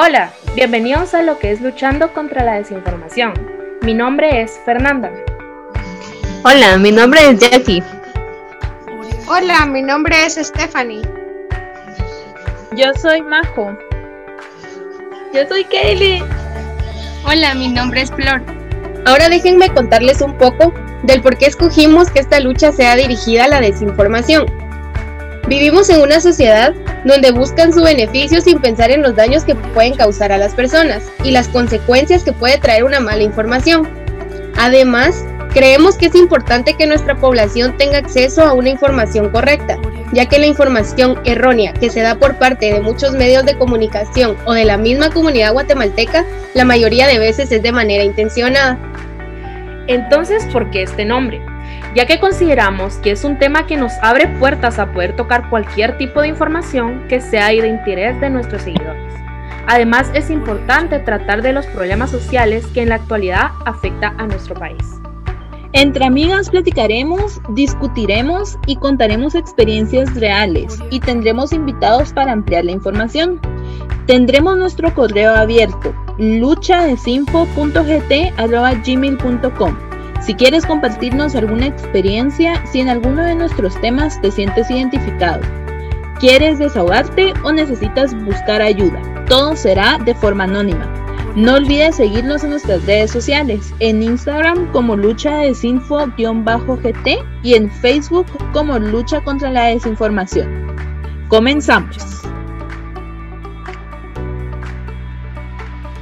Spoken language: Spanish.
Hola, bienvenidos a lo que es Luchando contra la Desinformación. Mi nombre es Fernanda. Hola, mi nombre es Jackie. Hola, mi nombre es Stephanie. Yo soy Majo. Yo soy Kaylee. Hola, mi nombre es Flor. Ahora déjenme contarles un poco del por qué escogimos que esta lucha sea dirigida a la desinformación. Vivimos en una sociedad donde buscan su beneficio sin pensar en los daños que pueden causar a las personas y las consecuencias que puede traer una mala información. Además, creemos que es importante que nuestra población tenga acceso a una información correcta, ya que la información errónea que se da por parte de muchos medios de comunicación o de la misma comunidad guatemalteca, la mayoría de veces es de manera intencionada. Entonces, ¿por qué este nombre? Ya que consideramos que es un tema que nos abre puertas a poder tocar cualquier tipo de información que sea de interés de nuestros seguidores. Además, es importante tratar de los problemas sociales que en la actualidad afecta a nuestro país. Entre amigas platicaremos, discutiremos y contaremos experiencias reales y tendremos invitados para ampliar la información. Tendremos nuestro correo abierto luchadesinfo.gt.gmail.com Si quieres compartirnos alguna experiencia, si en alguno de nuestros temas te sientes identificado, quieres desahogarte o necesitas buscar ayuda, todo será de forma anónima. No olvides seguirnos en nuestras redes sociales, en Instagram como lucha desinfo-gt y en Facebook como lucha contra la desinformación. Comenzamos.